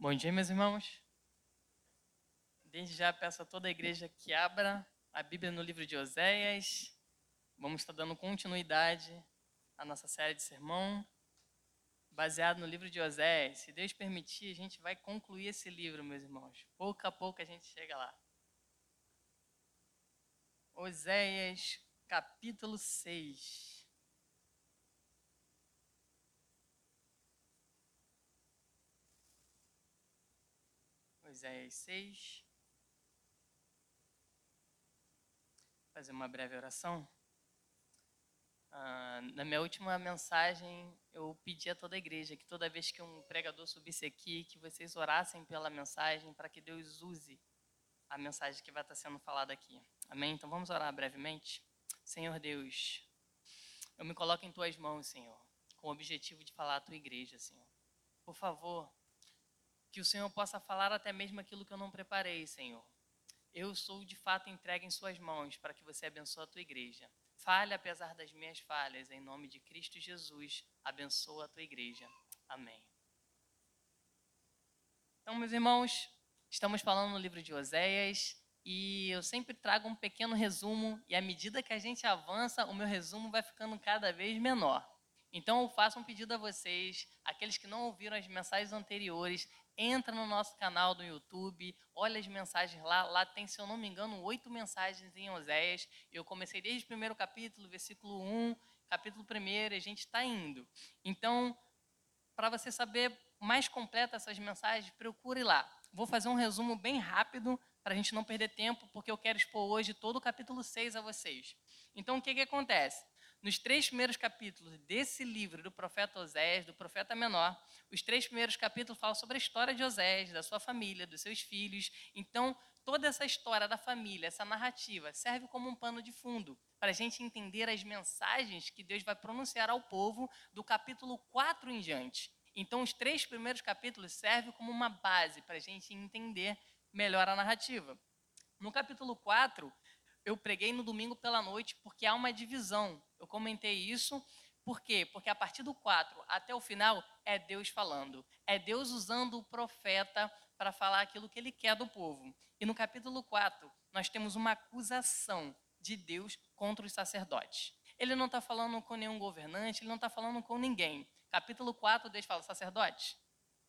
Bom dia, meus irmãos. Desde já peço a toda a igreja que abra a Bíblia no livro de Oséias. Vamos estar dando continuidade à nossa série de sermão, baseado no livro de Oséias. Se Deus permitir, a gente vai concluir esse livro, meus irmãos. Pouco a pouco a gente chega lá. Oséias, capítulo 6. Oséias 6. Fazer uma breve oração. Ah, na minha última mensagem, eu pedi a toda a igreja que toda vez que um pregador subisse aqui, que vocês orassem pela mensagem para que Deus use a mensagem que vai estar sendo falada aqui. Amém? Então vamos orar brevemente. Senhor Deus, eu me coloco em tuas mãos, Senhor, com o objetivo de falar à tua igreja, Senhor. Por favor, que o Senhor possa falar até mesmo aquilo que eu não preparei, Senhor. Eu sou de fato entregue em Suas mãos para que você abençoe a tua igreja. Fale apesar das minhas falhas, em nome de Cristo Jesus, abençoa a tua igreja. Amém. Então, meus irmãos, estamos falando no livro de Oséias e eu sempre trago um pequeno resumo e à medida que a gente avança, o meu resumo vai ficando cada vez menor. Então eu faço um pedido a vocês, aqueles que não ouviram as mensagens anteriores, entra no nosso canal do YouTube, olha as mensagens lá. Lá tem, se eu não me engano, oito mensagens em Oséias. Eu comecei desde o primeiro capítulo, versículo 1, capítulo 1, a gente está indo. Então, para você saber mais completa essas mensagens, procure lá. Vou fazer um resumo bem rápido para a gente não perder tempo, porque eu quero expor hoje todo o capítulo 6 a vocês. Então, o que, que acontece? Nos três primeiros capítulos desse livro do profeta Oséias, do profeta menor, os três primeiros capítulos falam sobre a história de Oséias, da sua família, dos seus filhos. Então, toda essa história da família, essa narrativa, serve como um pano de fundo para a gente entender as mensagens que Deus vai pronunciar ao povo do capítulo 4 em diante. Então, os três primeiros capítulos servem como uma base para a gente entender melhor a narrativa. No capítulo 4, eu preguei no domingo pela noite porque há uma divisão. Eu comentei isso. Por quê? Porque a partir do 4 até o final é Deus falando. É Deus usando o profeta para falar aquilo que ele quer do povo. E no capítulo 4, nós temos uma acusação de Deus contra os sacerdotes. Ele não está falando com nenhum governante, ele não está falando com ninguém. Capítulo 4, Deus fala: sacerdotes,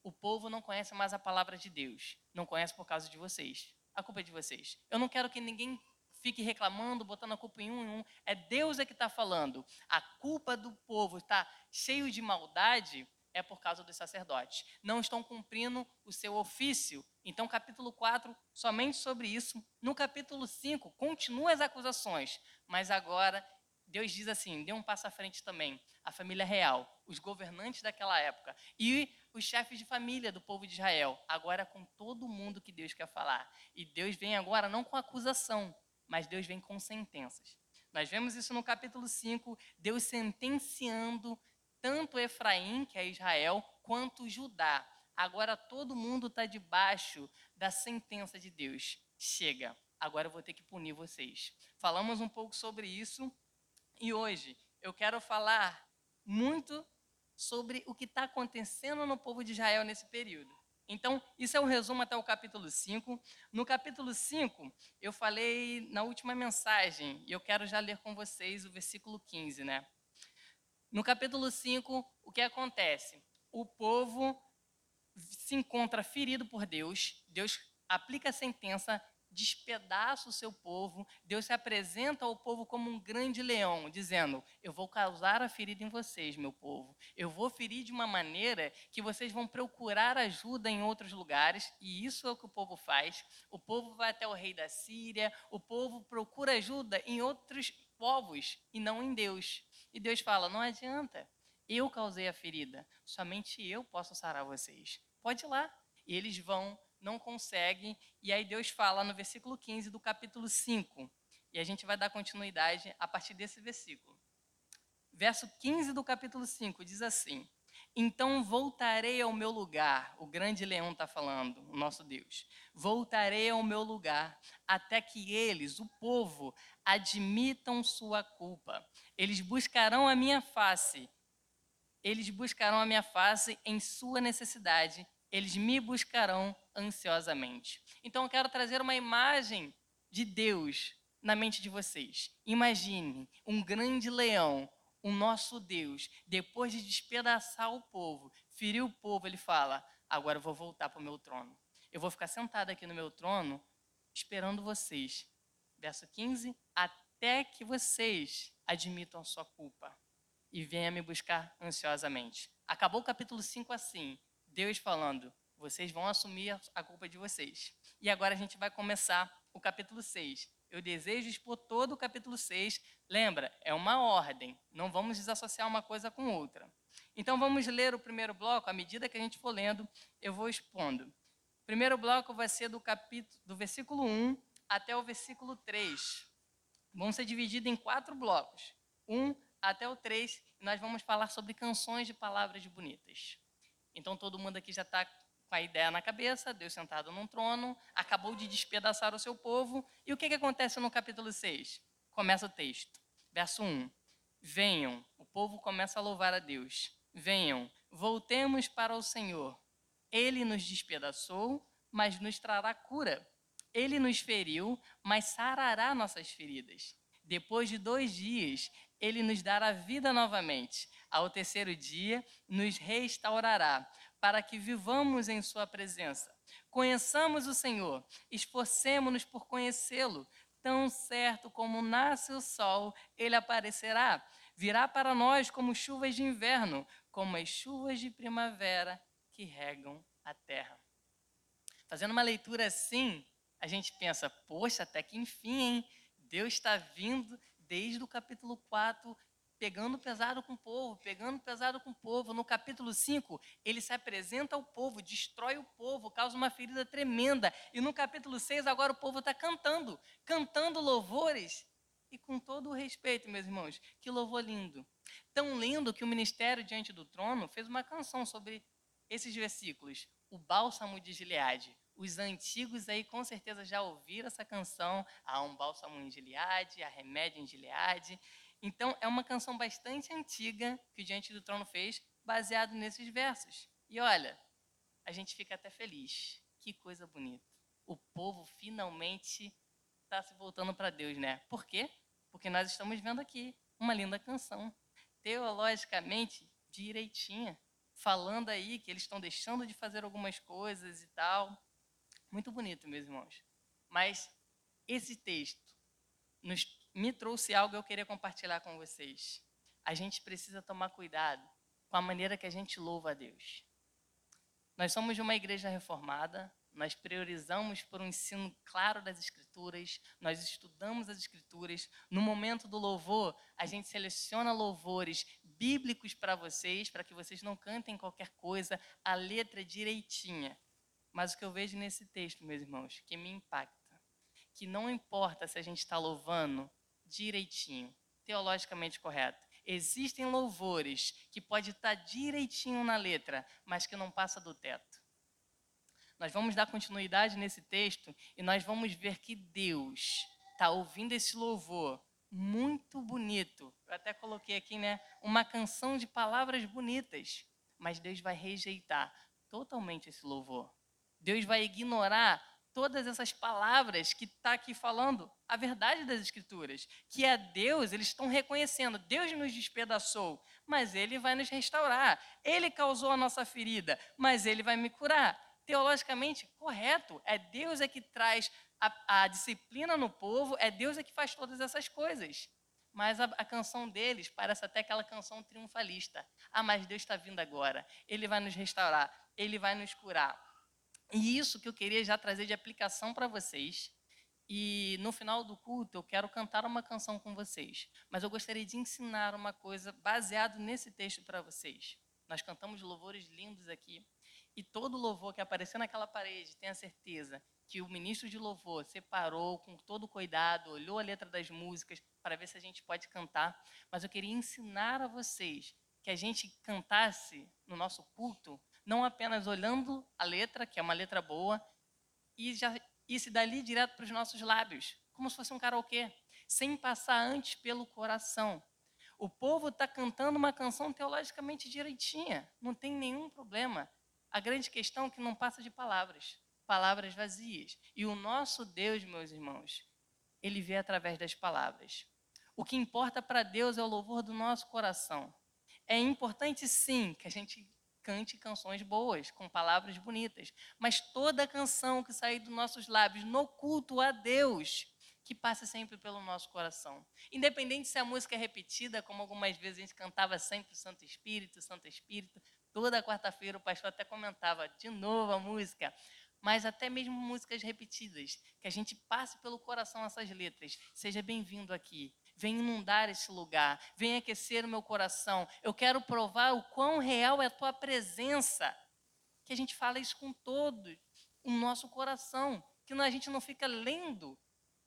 o povo não conhece mais a palavra de Deus. Não conhece por causa de vocês. A culpa é de vocês. Eu não quero que ninguém fique reclamando, botando a culpa em um em um. É Deus é que está falando. A culpa do povo está cheio de maldade é por causa dos sacerdotes. Não estão cumprindo o seu ofício. Então, capítulo 4, somente sobre isso. No capítulo 5, continua as acusações, mas agora Deus diz assim: dê um passo à frente também. A família real, os governantes daquela época e os chefes de família do povo de Israel. Agora com todo mundo que Deus quer falar. E Deus vem agora não com acusação, mas Deus vem com sentenças. Nós vemos isso no capítulo 5, Deus sentenciando tanto Efraim, que é Israel, quanto Judá. Agora todo mundo está debaixo da sentença de Deus. Chega, agora eu vou ter que punir vocês. Falamos um pouco sobre isso e hoje eu quero falar muito sobre o que está acontecendo no povo de Israel nesse período. Então, isso é um resumo até o capítulo 5. No capítulo 5, eu falei na última mensagem, e eu quero já ler com vocês o versículo 15, né? No capítulo 5, o que acontece? O povo se encontra ferido por Deus, Deus aplica a sentença despedaça o seu povo, Deus se apresenta ao povo como um grande leão, dizendo: Eu vou causar a ferida em vocês, meu povo. Eu vou ferir de uma maneira que vocês vão procurar ajuda em outros lugares, e isso é o que o povo faz. O povo vai até o rei da Síria, o povo procura ajuda em outros povos e não em Deus. E Deus fala: Não adianta, eu causei a ferida, somente eu posso sarar vocês. Pode ir lá. E eles vão não conseguem. E aí Deus fala no versículo 15 do capítulo 5. E a gente vai dar continuidade a partir desse versículo. Verso 15 do capítulo 5 diz assim: Então voltarei ao meu lugar, o grande leão está falando, o nosso Deus. Voltarei ao meu lugar, até que eles, o povo, admitam sua culpa. Eles buscarão a minha face, eles buscarão a minha face em sua necessidade eles me buscarão ansiosamente. Então eu quero trazer uma imagem de Deus na mente de vocês. Imagine um grande leão, o nosso Deus, depois de despedaçar o povo, ferir o povo, ele fala: agora eu vou voltar para o meu trono. Eu vou ficar sentado aqui no meu trono, esperando vocês. Verso 15: até que vocês admitam sua culpa e venham me buscar ansiosamente. Acabou o capítulo 5 assim: Deus falando, vocês vão assumir a culpa de vocês. E agora a gente vai começar o capítulo 6. Eu desejo expor todo o capítulo 6. Lembra, é uma ordem, não vamos desassociar uma coisa com outra. Então vamos ler o primeiro bloco, à medida que a gente for lendo, eu vou expondo. O primeiro bloco vai ser do capítulo do versículo 1 até o versículo 3. Vão ser divididos em quatro blocos. 1 até o 3, e nós vamos falar sobre canções de palavras bonitas. Então todo mundo aqui já está com a ideia na cabeça, Deus sentado num trono, acabou de despedaçar o seu povo. E o que, que acontece no capítulo 6? Começa o texto. Verso 1. Venham, o povo começa a louvar a Deus. Venham, voltemos para o Senhor. Ele nos despedaçou, mas nos trará cura. Ele nos feriu, mas sarará nossas feridas. Depois de dois dias, ele nos dará vida novamente. Ao terceiro dia, nos restaurará, para que vivamos em Sua presença. Conheçamos o Senhor, esforcemos-nos por conhecê-lo. Tão certo como nasce o sol, ele aparecerá. Virá para nós como chuvas de inverno, como as chuvas de primavera que regam a terra. Fazendo uma leitura assim, a gente pensa, poxa, até que enfim, hein? Deus está vindo desde o capítulo 4, pegando pesado com o povo, pegando pesado com o povo. No capítulo 5, ele se apresenta ao povo, destrói o povo, causa uma ferida tremenda. E no capítulo 6, agora o povo está cantando, cantando louvores. E com todo o respeito, meus irmãos, que louvor lindo. Tão lindo que o ministério diante do trono fez uma canção sobre esses versículos. O bálsamo de Gileade. Os antigos aí com certeza já ouviram essa canção. Há um bálsamo em Gileade, há remédio em Gileade. Então, é uma canção bastante antiga que o Diante do Trono fez, baseado nesses versos. E olha, a gente fica até feliz. Que coisa bonita. O povo finalmente está se voltando para Deus, né? Por quê? Porque nós estamos vendo aqui uma linda canção, teologicamente direitinha, falando aí que eles estão deixando de fazer algumas coisas e tal. Muito bonito, meus irmãos. Mas esse texto nos, me trouxe algo que eu queria compartilhar com vocês. A gente precisa tomar cuidado com a maneira que a gente louva a Deus. Nós somos uma igreja reformada, nós priorizamos por um ensino claro das Escrituras, nós estudamos as Escrituras. No momento do louvor, a gente seleciona louvores bíblicos para vocês, para que vocês não cantem qualquer coisa, a letra direitinha. Mas o que eu vejo nesse texto, meus irmãos, que me impacta, que não importa se a gente está louvando direitinho, teologicamente correto. Existem louvores que pode estar direitinho na letra, mas que não passa do teto. Nós vamos dar continuidade nesse texto e nós vamos ver que Deus está ouvindo esse louvor muito bonito. Eu até coloquei aqui, né, uma canção de palavras bonitas, mas Deus vai rejeitar totalmente esse louvor. Deus vai ignorar todas essas palavras que está aqui falando a verdade das Escrituras, que é Deus, eles estão reconhecendo, Deus nos despedaçou, mas Ele vai nos restaurar. Ele causou a nossa ferida, mas Ele vai me curar. Teologicamente, correto, é Deus é que traz a, a disciplina no povo, é Deus é que faz todas essas coisas. Mas a, a canção deles parece até aquela canção triunfalista. Ah, mas Deus está vindo agora. Ele vai nos restaurar, Ele vai nos curar. E isso que eu queria já trazer de aplicação para vocês. E no final do culto eu quero cantar uma canção com vocês. Mas eu gostaria de ensinar uma coisa baseado nesse texto para vocês. Nós cantamos louvores lindos aqui. E todo louvor que aparecer naquela parede, tenha certeza que o ministro de louvor separou com todo cuidado, olhou a letra das músicas para ver se a gente pode cantar. Mas eu queria ensinar a vocês que a gente cantasse no nosso culto não apenas olhando a letra, que é uma letra boa, e já se dali direto para os nossos lábios, como se fosse um karaokê, sem passar antes pelo coração. O povo está cantando uma canção teologicamente direitinha, não tem nenhum problema. A grande questão é que não passa de palavras, palavras vazias. E o nosso Deus, meus irmãos, ele vê através das palavras. O que importa para Deus é o louvor do nosso coração. É importante sim que a gente cante canções boas, com palavras bonitas, mas toda canção que sair dos nossos lábios no culto a Deus, que passe sempre pelo nosso coração. Independente se a música é repetida, como algumas vezes a gente cantava sempre Santo Espírito, Santo Espírito, toda quarta-feira o pastor até comentava de novo a música, mas até mesmo músicas repetidas, que a gente passe pelo coração essas letras. Seja bem-vindo aqui. Vem inundar esse lugar, vem aquecer o meu coração. Eu quero provar o quão real é a tua presença. Que a gente fala isso com todo o nosso coração, que a gente não fica lendo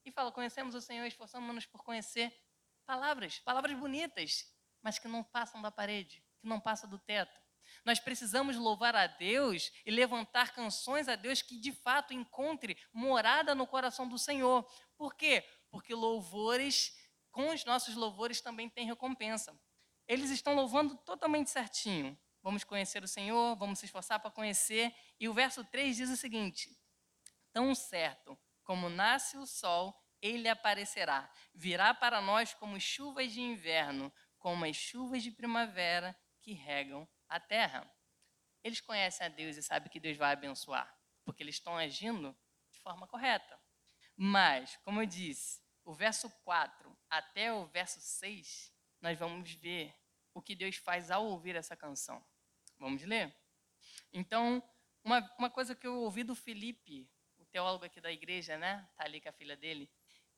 e fala: conhecemos o Senhor, esforçamos-nos por conhecer palavras, palavras bonitas, mas que não passam da parede, que não passam do teto. Nós precisamos louvar a Deus e levantar canções a Deus que de fato encontre morada no coração do Senhor. Por quê? Porque louvores com os nossos louvores também tem recompensa. Eles estão louvando totalmente certinho. Vamos conhecer o Senhor, vamos se esforçar para conhecer. E o verso 3 diz o seguinte: Tão certo como nasce o sol, ele aparecerá. Virá para nós como chuvas de inverno, como as chuvas de primavera que regam a terra. Eles conhecem a Deus e sabem que Deus vai abençoar, porque eles estão agindo de forma correta. Mas, como eu disse, o verso 4 até o verso 6, nós vamos ver o que Deus faz ao ouvir essa canção. Vamos ler? Então, uma, uma coisa que eu ouvi do Felipe, o teólogo aqui da igreja, né? Tá ali com a filha dele.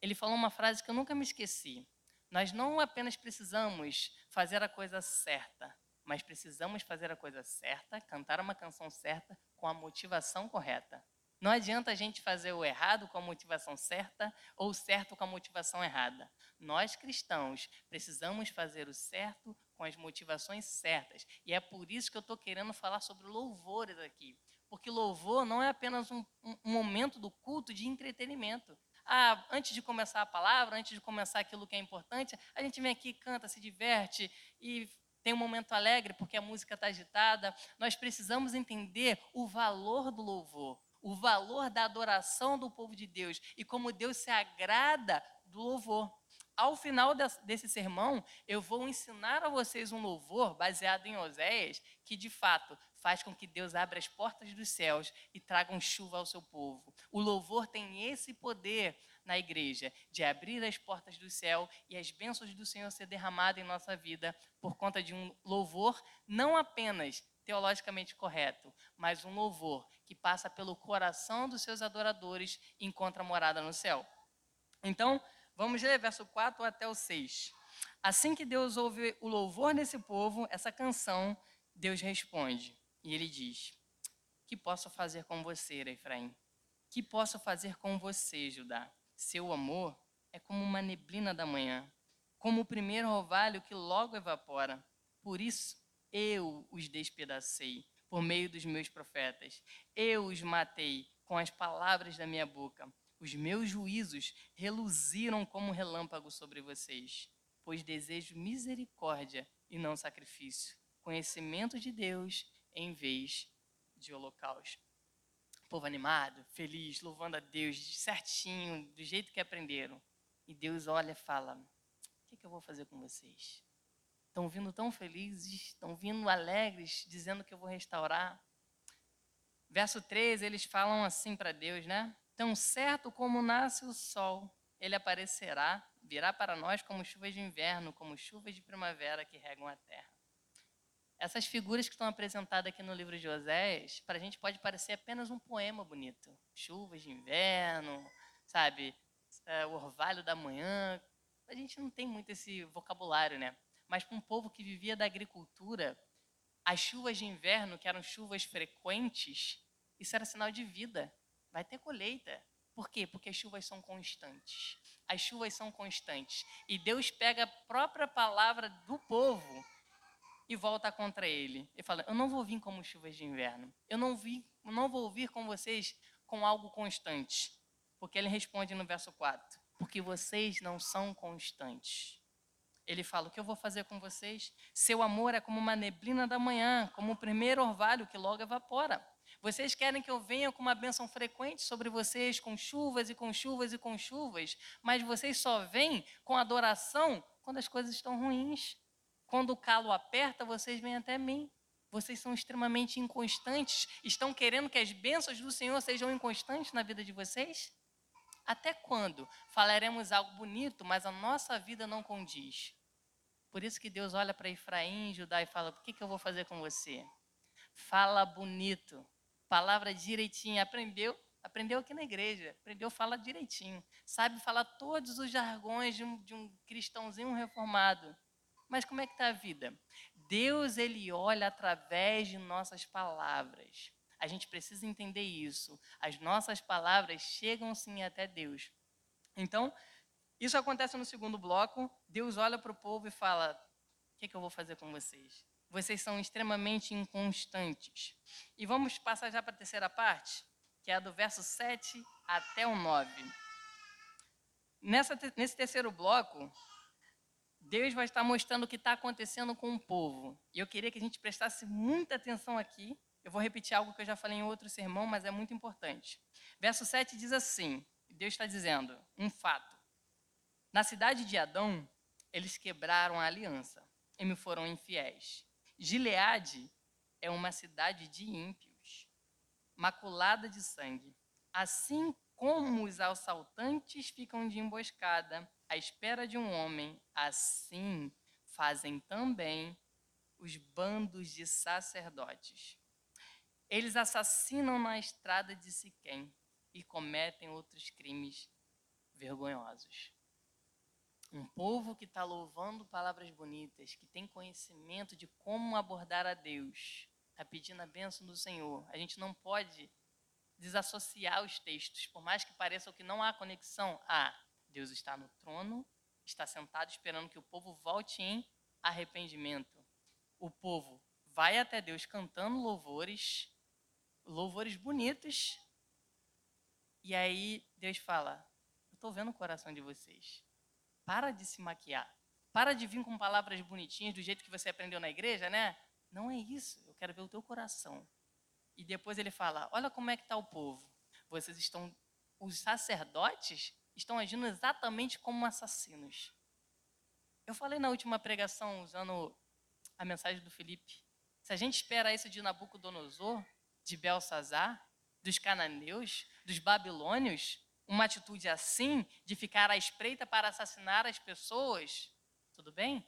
Ele falou uma frase que eu nunca me esqueci. Nós não apenas precisamos fazer a coisa certa, mas precisamos fazer a coisa certa, cantar uma canção certa com a motivação correta. Não adianta a gente fazer o errado com a motivação certa ou o certo com a motivação errada. Nós cristãos precisamos fazer o certo com as motivações certas. E é por isso que eu estou querendo falar sobre louvores aqui. Porque louvor não é apenas um, um, momento do culto de entretenimento. Ah, antes de começar a palavra, antes de começar aquilo que é importante, a gente vem aqui, canta, se diverte e tem um momento alegre porque a música está agitada. Nós precisamos entender o valor do louvor o valor da adoração do povo de Deus e como Deus se agrada do louvor. Ao final desse sermão, eu vou ensinar a vocês um louvor baseado em Oséias, que de fato faz com que Deus abra as portas dos céus e traga chuva ao seu povo. O louvor tem esse poder na igreja de abrir as portas do céu e as bênçãos do Senhor ser derramadas em nossa vida por conta de um louvor não apenas teologicamente correto, mas um louvor que passa pelo coração dos seus adoradores e encontra morada no céu. Então, vamos ler verso 4 até o 6. Assim que Deus ouve o louvor nesse povo, essa canção, Deus responde. E ele diz: Que posso fazer com você, Efraim? Que posso fazer com você, Judá? Seu amor é como uma neblina da manhã, como o primeiro orvalho que logo evapora. Por isso, eu os despedacei por meio dos meus profetas. Eu os matei com as palavras da minha boca. Os meus juízos reluziram como relâmpago sobre vocês, pois desejo misericórdia e não sacrifício, conhecimento de Deus em vez de holocausto. Povo animado, feliz, louvando a Deus certinho, do jeito que aprenderam. E Deus olha e fala: O que, que eu vou fazer com vocês? Estão vindo tão felizes, estão vindo alegres, dizendo que eu vou restaurar. Verso 13, eles falam assim para Deus, né? Tão certo como nasce o sol, ele aparecerá, virá para nós como chuvas de inverno, como chuvas de primavera que regam a terra. Essas figuras que estão apresentadas aqui no livro de Oséias, para a gente pode parecer apenas um poema bonito. Chuvas de inverno, sabe? É, o orvalho da manhã. A gente não tem muito esse vocabulário, né? Mas para um povo que vivia da agricultura, as chuvas de inverno, que eram chuvas frequentes, isso era sinal de vida. Vai ter colheita. Por quê? Porque as chuvas são constantes. As chuvas são constantes. E Deus pega a própria palavra do povo e volta contra ele. E fala: Eu não vou vir como chuvas de inverno. Eu não, vi, não vou vir com vocês com algo constante. Porque ele responde no verso 4: Porque vocês não são constantes. Ele fala: O que eu vou fazer com vocês? Seu amor é como uma neblina da manhã, como o primeiro orvalho que logo evapora. Vocês querem que eu venha com uma bênção frequente sobre vocês, com chuvas e com chuvas e com chuvas, mas vocês só vêm com adoração quando as coisas estão ruins. Quando o calo aperta, vocês vêm até mim. Vocês são extremamente inconstantes. Estão querendo que as bênçãos do Senhor sejam inconstantes na vida de vocês? Até quando falaremos algo bonito, mas a nossa vida não condiz? Por isso que Deus olha para Efraim Judá e fala: O que, que eu vou fazer com você? Fala bonito, palavra direitinho. Aprendeu? Aprendeu aqui na igreja. Aprendeu, fala direitinho. Sabe falar todos os jargões de um, de um cristãozinho reformado. Mas como é que está a vida? Deus, ele olha através de nossas palavras. A gente precisa entender isso. As nossas palavras chegam sim até Deus. Então, isso acontece no segundo bloco. Deus olha para o povo e fala: O que, que eu vou fazer com vocês? Vocês são extremamente inconstantes. E vamos passar já para a terceira parte, que é do verso 7 até o 9. Nessa, nesse terceiro bloco, Deus vai estar mostrando o que está acontecendo com o povo. E eu queria que a gente prestasse muita atenção aqui, eu vou repetir algo que eu já falei em outro sermão, mas é muito importante. Verso 7 diz assim: Deus está dizendo um fato. Na cidade de Adão, eles quebraram a aliança e me foram infiéis. Gileade é uma cidade de ímpios, maculada de sangue. Assim como os assaltantes ficam de emboscada à espera de um homem, assim fazem também os bandos de sacerdotes. Eles assassinam na estrada de Siquém e cometem outros crimes vergonhosos. Um povo que está louvando palavras bonitas, que tem conhecimento de como abordar a Deus, está pedindo a bênção do Senhor. A gente não pode desassociar os textos, por mais que pareça que não há conexão. Ah, Deus está no trono, está sentado esperando que o povo volte em arrependimento. O povo vai até Deus cantando louvores, louvores bonitos. E aí Deus fala: Eu estou vendo o coração de vocês. Para de se maquiar. Para de vir com palavras bonitinhas do jeito que você aprendeu na igreja, né? Não é isso. Eu quero ver o teu coração. E depois ele fala: Olha como é que está o povo. Vocês estão. Os sacerdotes estão agindo exatamente como assassinos. Eu falei na última pregação, usando a mensagem do Felipe. Se a gente espera isso de Nabucodonosor, de Belsazar, dos cananeus, dos babilônios, uma atitude assim, de ficar à espreita para assassinar as pessoas, tudo bem?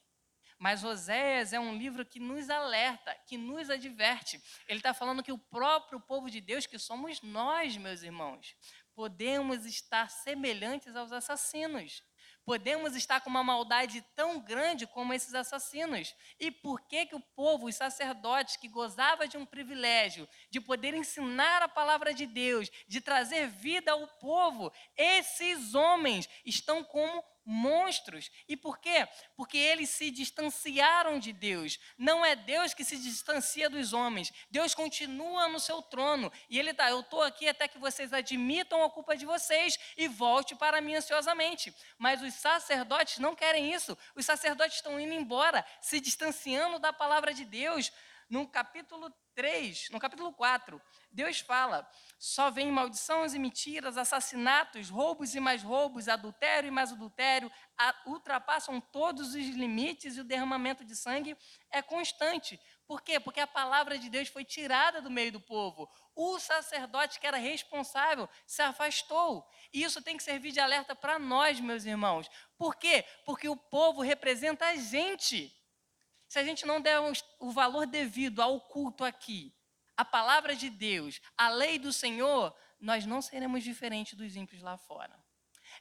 Mas Oséias é um livro que nos alerta, que nos adverte. Ele está falando que o próprio povo de Deus, que somos nós, meus irmãos, podemos estar semelhantes aos assassinos. Podemos estar com uma maldade tão grande como esses assassinos. E por que, que o povo, os sacerdotes, que gozava de um privilégio de poder ensinar a palavra de Deus, de trazer vida ao povo, esses homens estão como monstros. E por quê? Porque eles se distanciaram de Deus. Não é Deus que se distancia dos homens. Deus continua no seu trono. E ele está, eu estou aqui até que vocês admitam a culpa de vocês e volte para mim ansiosamente. Mas os sacerdotes não querem isso. Os sacerdotes estão indo embora, se distanciando da palavra de Deus. No capítulo 3, no capítulo 4, Deus fala: só vem maldições e mentiras, assassinatos, roubos e mais roubos, adultério e mais adultério, ultrapassam todos os limites e o derramamento de sangue é constante. Por quê? Porque a palavra de Deus foi tirada do meio do povo. O sacerdote que era responsável se afastou. E isso tem que servir de alerta para nós, meus irmãos. Por quê? Porque o povo representa a gente. Se a gente não der o valor devido ao culto aqui, a palavra de Deus, a lei do Senhor, nós não seremos diferentes dos ímpios lá fora.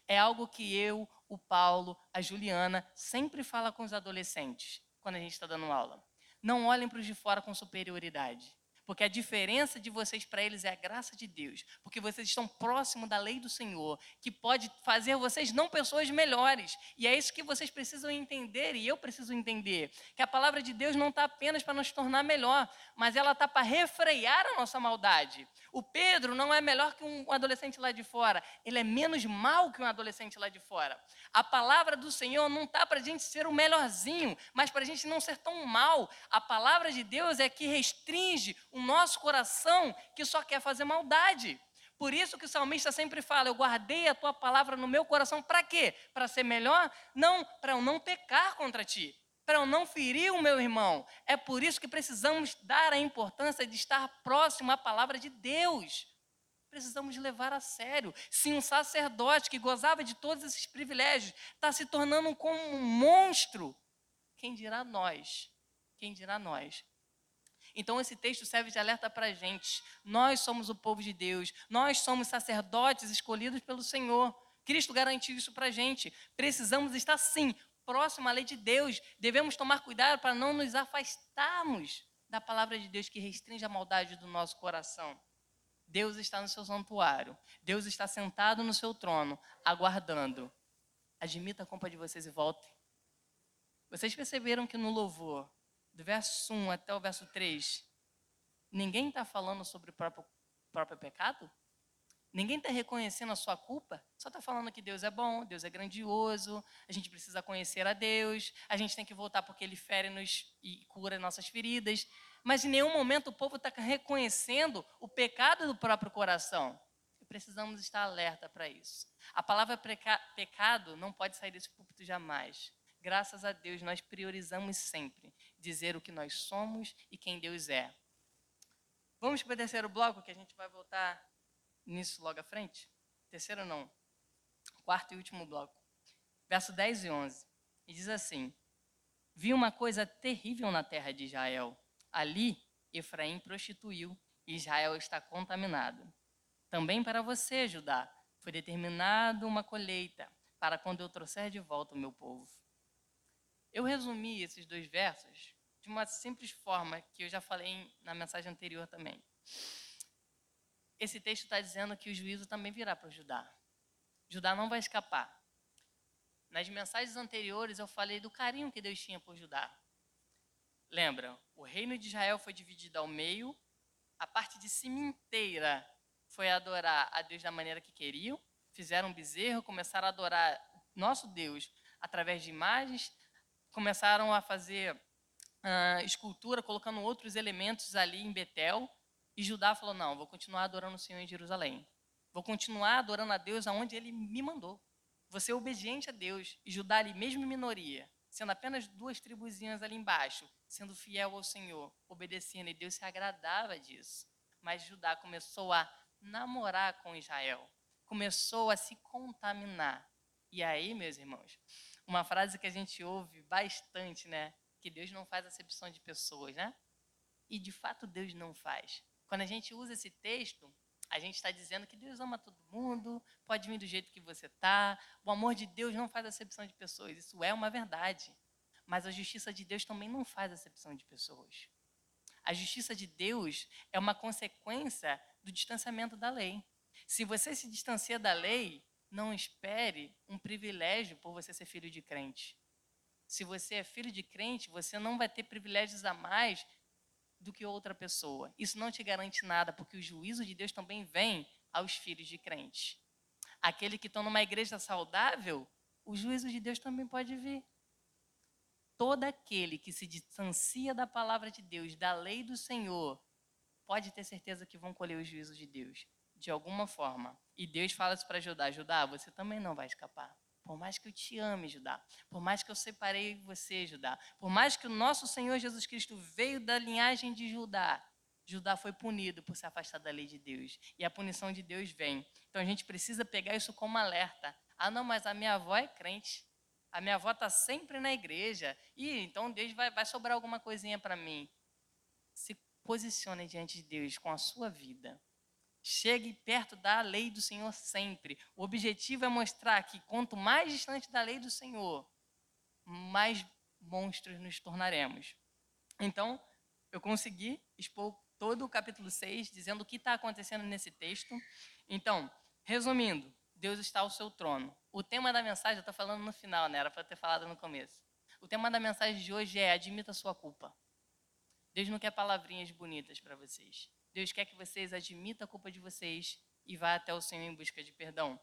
É algo que eu, o Paulo, a Juliana sempre fala com os adolescentes quando a gente está dando aula. Não olhem para os de fora com superioridade. Porque a diferença de vocês para eles é a graça de Deus. Porque vocês estão próximos da lei do Senhor, que pode fazer vocês não pessoas melhores. E é isso que vocês precisam entender, e eu preciso entender. Que a palavra de Deus não está apenas para nos tornar melhor, mas ela está para refrear a nossa maldade. O Pedro não é melhor que um adolescente lá de fora, ele é menos mal que um adolescente lá de fora. A palavra do Senhor não está para a gente ser o melhorzinho, mas para a gente não ser tão mal. A palavra de Deus é que restringe o nosso coração que só quer fazer maldade. Por isso que o salmista sempre fala: Eu guardei a tua palavra no meu coração, para quê? Para ser melhor? Não, para eu não pecar contra ti para eu não ferir o meu irmão. É por isso que precisamos dar a importância de estar próximo à palavra de Deus. Precisamos levar a sério. Se um sacerdote que gozava de todos esses privilégios está se tornando como um monstro, quem dirá nós? Quem dirá nós? Então, esse texto serve de alerta para a gente. Nós somos o povo de Deus, nós somos sacerdotes escolhidos pelo Senhor. Cristo garantiu isso para a gente. Precisamos estar, sim, próximo à lei de Deus. Devemos tomar cuidado para não nos afastarmos da palavra de Deus que restringe a maldade do nosso coração. Deus está no seu santuário. Deus está sentado no seu trono, aguardando. Admita a culpa de vocês e voltem. Vocês perceberam que no louvor, do verso 1 até o verso 3, ninguém está falando sobre o próprio, próprio pecado? Ninguém está reconhecendo a sua culpa, só está falando que Deus é bom, Deus é grandioso, a gente precisa conhecer a Deus, a gente tem que voltar porque Ele fere-nos e cura nossas feridas. Mas em nenhum momento o povo está reconhecendo o pecado do próprio coração. E precisamos estar alerta para isso. A palavra pecado não pode sair desse púlpito jamais. Graças a Deus, nós priorizamos sempre dizer o que nós somos e quem Deus é. Vamos para o terceiro bloco, que a gente vai voltar nisso logo à frente. Terceiro não. Quarto e último bloco. Verso 10 e 11. E diz assim: Vi uma coisa terrível na terra de Israel. Ali, Efraim prostituiu e Israel está contaminado. Também para você, Judá, foi determinada uma colheita para quando eu trouxer de volta o meu povo. Eu resumi esses dois versos de uma simples forma que eu já falei na mensagem anterior também esse texto está dizendo que o juízo também virá para Judá. Judá não vai escapar. Nas mensagens anteriores eu falei do carinho que Deus tinha por Judá. Lembra? O reino de Israel foi dividido ao meio, a parte de cima inteira foi adorar a Deus da maneira que queriam, fizeram um bezerro, começaram a adorar nosso Deus através de imagens, começaram a fazer uh, escultura, colocando outros elementos ali em Betel, e Judá falou: Não, vou continuar adorando o Senhor em Jerusalém. Vou continuar adorando a Deus aonde ele me mandou. Vou ser obediente a Deus. E Judá, ali, mesmo minoria, sendo apenas duas tribuzinhas ali embaixo, sendo fiel ao Senhor, obedecendo, e Deus se agradava disso. Mas Judá começou a namorar com Israel, começou a se contaminar. E aí, meus irmãos, uma frase que a gente ouve bastante, né? Que Deus não faz acepção de pessoas, né? E de fato Deus não faz. Quando a gente usa esse texto, a gente está dizendo que Deus ama todo mundo, pode vir do jeito que você está. O amor de Deus não faz acepção de pessoas. Isso é uma verdade. Mas a justiça de Deus também não faz acepção de pessoas. A justiça de Deus é uma consequência do distanciamento da lei. Se você se distancia da lei, não espere um privilégio por você ser filho de crente. Se você é filho de crente, você não vai ter privilégios a mais do que outra pessoa. Isso não te garante nada, porque o juízo de Deus também vem aos filhos de crentes. Aquele que está numa igreja saudável, o juízo de Deus também pode vir. Todo aquele que se distancia da palavra de Deus, da lei do Senhor, pode ter certeza que vão colher o juízo de Deus, de alguma forma. E Deus fala isso para Judá: Judá, você também não vai escapar. Por mais que eu te ame, Judá. Por mais que eu separei você, Judá. Por mais que o nosso Senhor Jesus Cristo veio da linhagem de Judá. Judá foi punido por se afastar da lei de Deus. E a punição de Deus vem. Então a gente precisa pegar isso como alerta. Ah, não, mas a minha avó é crente. A minha avó está sempre na igreja. E então Deus vai, vai sobrar alguma coisinha para mim. Se posicione diante de Deus com a sua vida. Chegue perto da lei do Senhor sempre. O objetivo é mostrar que quanto mais distante da lei do Senhor, mais monstros nos tornaremos. Então, eu consegui expor todo o capítulo 6, dizendo o que está acontecendo nesse texto. Então, resumindo, Deus está ao seu trono. O tema da mensagem, eu estou falando no final, né? Era para ter falado no começo. O tema da mensagem de hoje é admita a sua culpa. Deus não quer palavrinhas bonitas para vocês. Deus quer que vocês admitam a culpa de vocês e vá até o Senhor em busca de perdão.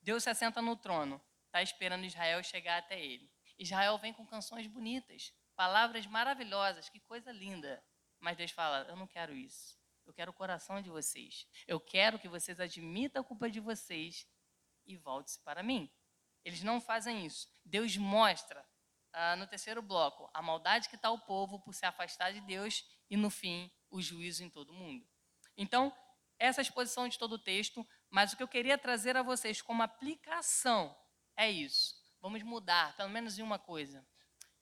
Deus se assenta no trono, está esperando Israel chegar até ele. Israel vem com canções bonitas, palavras maravilhosas, que coisa linda. Mas Deus fala: Eu não quero isso. Eu quero o coração de vocês. Eu quero que vocês admitam a culpa de vocês e volte-se para mim. Eles não fazem isso. Deus mostra ah, no terceiro bloco a maldade que está o povo por se afastar de Deus e, no fim, o juízo em todo mundo. Então, essa é a exposição de todo o texto, mas o que eu queria trazer a vocês como aplicação é isso. Vamos mudar, pelo menos em uma coisa.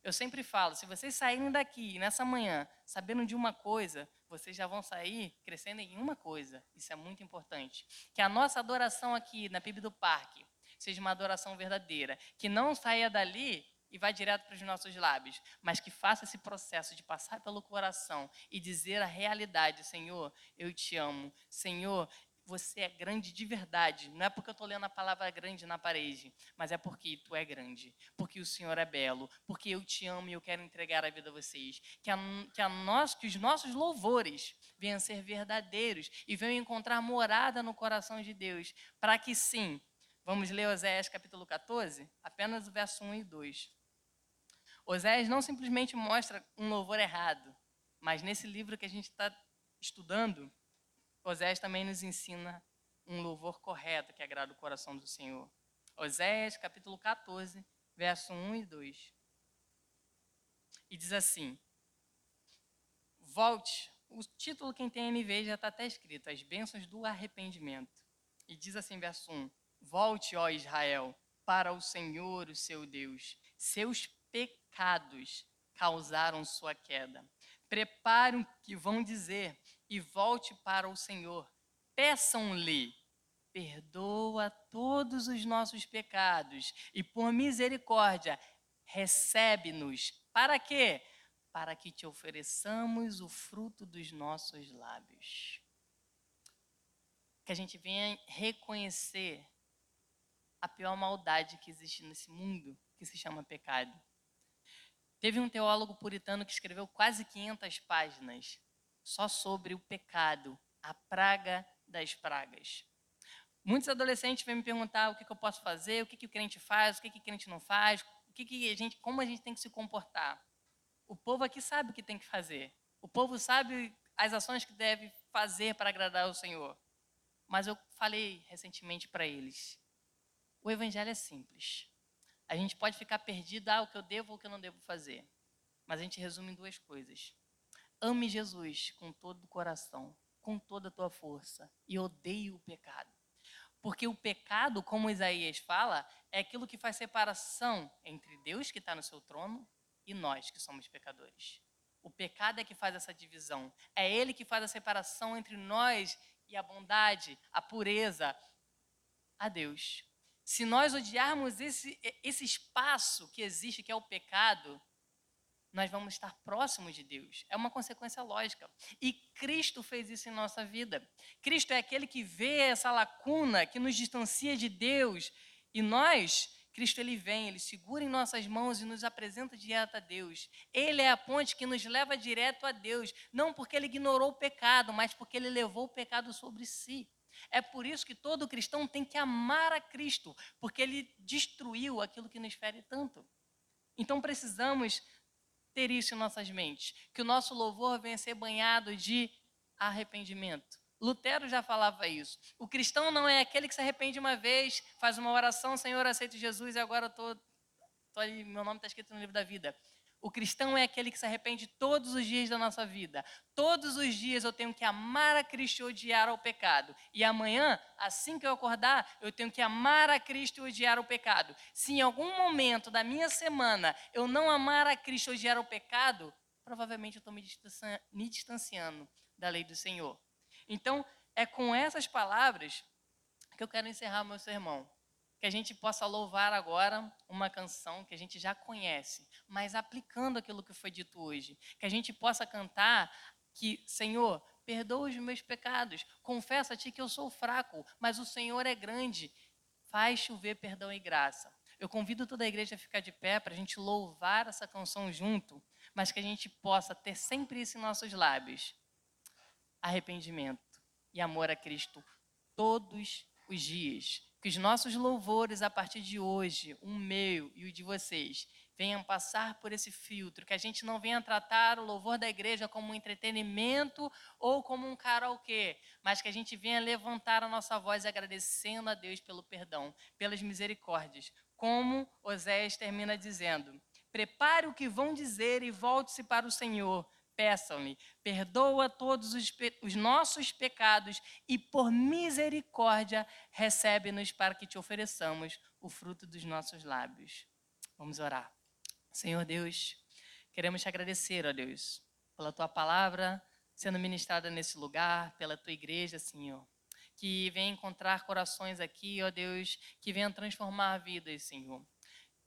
Eu sempre falo, se vocês saírem daqui nessa manhã sabendo de uma coisa, vocês já vão sair crescendo em uma coisa. Isso é muito importante. Que a nossa adoração aqui na PIB do Parque seja uma adoração verdadeira, que não saia dali e vá direto para os nossos lábios, mas que faça esse processo de passar pelo coração e dizer a realidade, Senhor, eu te amo. Senhor, você é grande de verdade. Não é porque eu estou lendo a palavra grande na parede, mas é porque tu é grande, porque o Senhor é belo, porque eu te amo e eu quero entregar a vida a vocês. Que, a, que, a nós, que os nossos louvores venham ser verdadeiros e venham encontrar morada no coração de Deus, para que sim, vamos ler Oséias capítulo 14, apenas o verso 1 e 2. Oséias não simplesmente mostra um louvor errado, mas nesse livro que a gente está estudando, Oséias também nos ensina um louvor correto que agrada o coração do Senhor. Oséias, capítulo 14, verso 1 e 2. E diz assim: Volte. O título, quem tem NV, já está até escrito: As bênçãos do arrependimento. E diz assim, verso 1: Volte, ó Israel, para o Senhor, o seu Deus. Seus pecados causaram sua queda. Prepare o que vão dizer e volte para o Senhor. Peçam-lhe, perdoa todos os nossos pecados e por misericórdia recebe-nos. Para quê? Para que te ofereçamos o fruto dos nossos lábios. Que a gente venha reconhecer a pior maldade que existe nesse mundo, que se chama pecado. Teve um teólogo puritano que escreveu quase 500 páginas só sobre o pecado, a praga das pragas. Muitos adolescentes vêm me perguntar o que, que eu posso fazer, o que, que o crente faz, o que, que o crente não faz, o que, que a gente, como a gente tem que se comportar. O povo aqui sabe o que tem que fazer. O povo sabe as ações que deve fazer para agradar ao Senhor. Mas eu falei recentemente para eles: o evangelho é simples. A gente pode ficar perdido, ah, o que eu devo ou o que eu não devo fazer. Mas a gente resume em duas coisas. Ame Jesus com todo o coração, com toda a tua força e odeie o pecado. Porque o pecado, como Isaías fala, é aquilo que faz separação entre Deus que está no seu trono e nós que somos pecadores. O pecado é que faz essa divisão. É ele que faz a separação entre nós e a bondade, a pureza, a Deus. Se nós odiarmos esse, esse espaço que existe, que é o pecado, nós vamos estar próximos de Deus. É uma consequência lógica. E Cristo fez isso em nossa vida. Cristo é aquele que vê essa lacuna que nos distancia de Deus. E nós, Cristo, ele vem, ele segura em nossas mãos e nos apresenta direto a Deus. Ele é a ponte que nos leva direto a Deus. Não porque ele ignorou o pecado, mas porque ele levou o pecado sobre si. É por isso que todo cristão tem que amar a Cristo, porque ele destruiu aquilo que nos fere tanto. Então precisamos ter isso em nossas mentes, que o nosso louvor venha ser banhado de arrependimento. Lutero já falava isso. O cristão não é aquele que se arrepende uma vez, faz uma oração, Senhor, aceito Jesus e agora ali, meu nome está escrito no livro da vida. O cristão é aquele que se arrepende todos os dias da nossa vida. Todos os dias eu tenho que amar a Cristo e odiar o pecado. E amanhã, assim que eu acordar, eu tenho que amar a Cristo e odiar o pecado. Se em algum momento da minha semana eu não amar a Cristo e odiar o pecado, provavelmente eu estou me distanciando da lei do Senhor. Então, é com essas palavras que eu quero encerrar meu sermão que a gente possa louvar agora uma canção que a gente já conhece, mas aplicando aquilo que foi dito hoje. Que a gente possa cantar que, Senhor, perdoa os meus pecados, confessa a Ti que eu sou fraco, mas o Senhor é grande, faz chover perdão e graça. Eu convido toda a igreja a ficar de pé para a gente louvar essa canção junto, mas que a gente possa ter sempre isso em nossos lábios. arrependimento e amor a Cristo todos os dias. Que os nossos louvores a partir de hoje, o meu e o de vocês, venham passar por esse filtro, que a gente não venha tratar o louvor da igreja como um entretenimento ou como um karaokê, mas que a gente venha levantar a nossa voz agradecendo a Deus pelo perdão, pelas misericórdias. Como Oséias termina dizendo: Prepare o que vão dizer e volte-se para o Senhor. Peçam-lhe, perdoa todos os, os, nossos pecados e, por misericórdia, recebe-nos para que te ofereçamos o fruto dos nossos lábios. Vamos orar. Senhor Deus, queremos te agradecer, ó Deus, pela tua palavra sendo ministrada nesse lugar, pela tua igreja, Senhor. Que venha encontrar corações aqui, ó Deus, que venham transformar vidas, Senhor.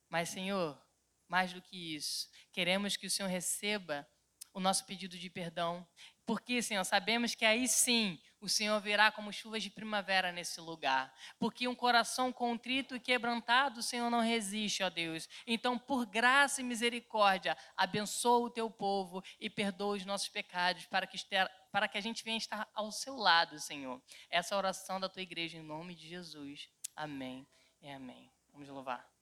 Mas, Senhor, mais do que isso, queremos que o Senhor receba o nosso pedido de perdão, porque, Senhor, sabemos que aí sim o Senhor virá como chuvas de primavera nesse lugar. Porque um coração contrito e quebrantado, o Senhor não resiste, ó Deus. Então, por graça e misericórdia, abençoa o teu povo e perdoa os nossos pecados, para que, para que a gente venha estar ao seu lado, Senhor. Essa é oração da tua igreja, em nome de Jesus. Amém e amém. Vamos louvar.